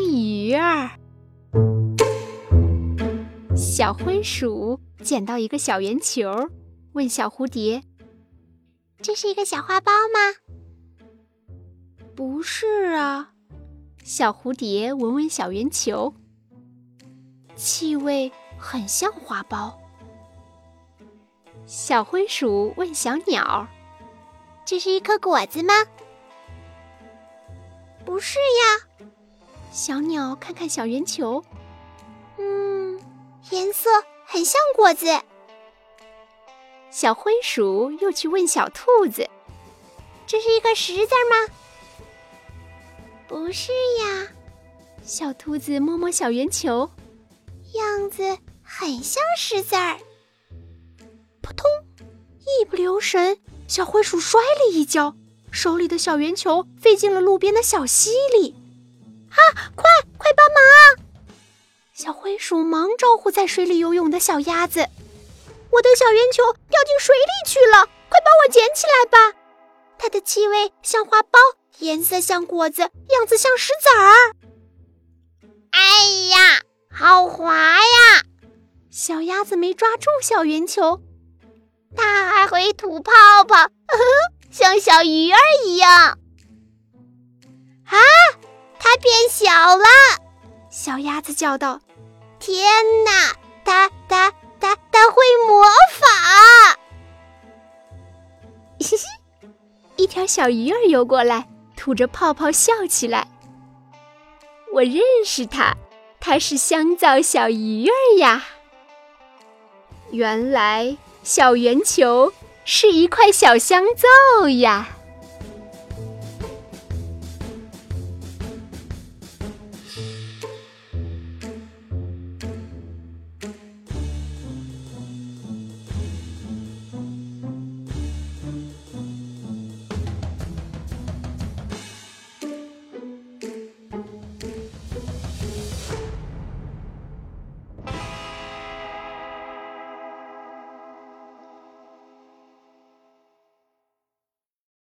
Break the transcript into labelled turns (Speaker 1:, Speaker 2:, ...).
Speaker 1: 鱼儿。小灰鼠捡到一个小圆球问小蝴蝶
Speaker 2: 这是一个小花苞吗
Speaker 1: 不是啊。小蝴蝶闻闻小圆球气味很像花苞。小灰鼠问小鸟
Speaker 2: 这是一颗果子吗
Speaker 3: 不是呀。
Speaker 1: 小鸟看看小圆球，“
Speaker 3: 嗯，颜色很像果子。”
Speaker 1: 小灰鼠又去问小兔子：“
Speaker 2: 这是一个十字吗？”
Speaker 3: 不是呀，
Speaker 1: 小兔子摸摸小圆球，
Speaker 3: 样子很像石字儿。
Speaker 1: 扑通，一不留神，小灰鼠摔了一跤，手里的小圆球飞进了路边的小溪里。
Speaker 3: 啊，快快帮忙！
Speaker 1: 小灰鼠忙招呼在水里游泳的小鸭子：“
Speaker 3: 我的小圆球掉进水里去了，快帮我捡起来吧！它的气味像花苞。”颜色像果子，样子像石子儿。
Speaker 2: 哎呀，好滑呀！
Speaker 1: 小鸭子没抓住小圆球，
Speaker 2: 它还会吐泡泡，像小鱼儿一样。
Speaker 3: 啊，它变小了！
Speaker 1: 小鸭子叫道：“
Speaker 3: 天哪，它它它它会魔法！”
Speaker 1: 嘻嘻，一条小鱼儿游过来。吐着泡泡笑起来。我认识它，它是香皂小鱼儿呀。原来小圆球是一块小香皂呀。